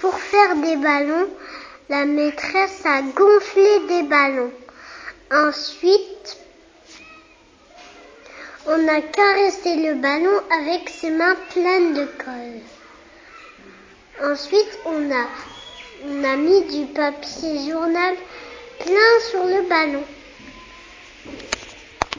Pour faire des ballons, la maîtresse a gonflé des ballons. Ensuite, on a caressé le ballon avec ses mains pleines de colle. Ensuite, on a, on a mis du papier journal plein sur le ballon.